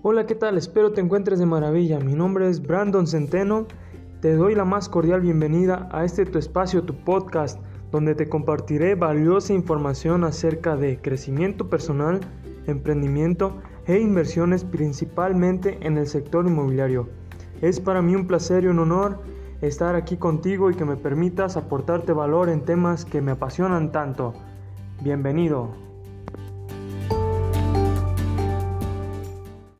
Hola, ¿qué tal? Espero te encuentres de maravilla. Mi nombre es Brandon Centeno. Te doy la más cordial bienvenida a este tu espacio, tu podcast, donde te compartiré valiosa información acerca de crecimiento personal, emprendimiento e inversiones principalmente en el sector inmobiliario. Es para mí un placer y un honor estar aquí contigo y que me permitas aportarte valor en temas que me apasionan tanto. Bienvenido.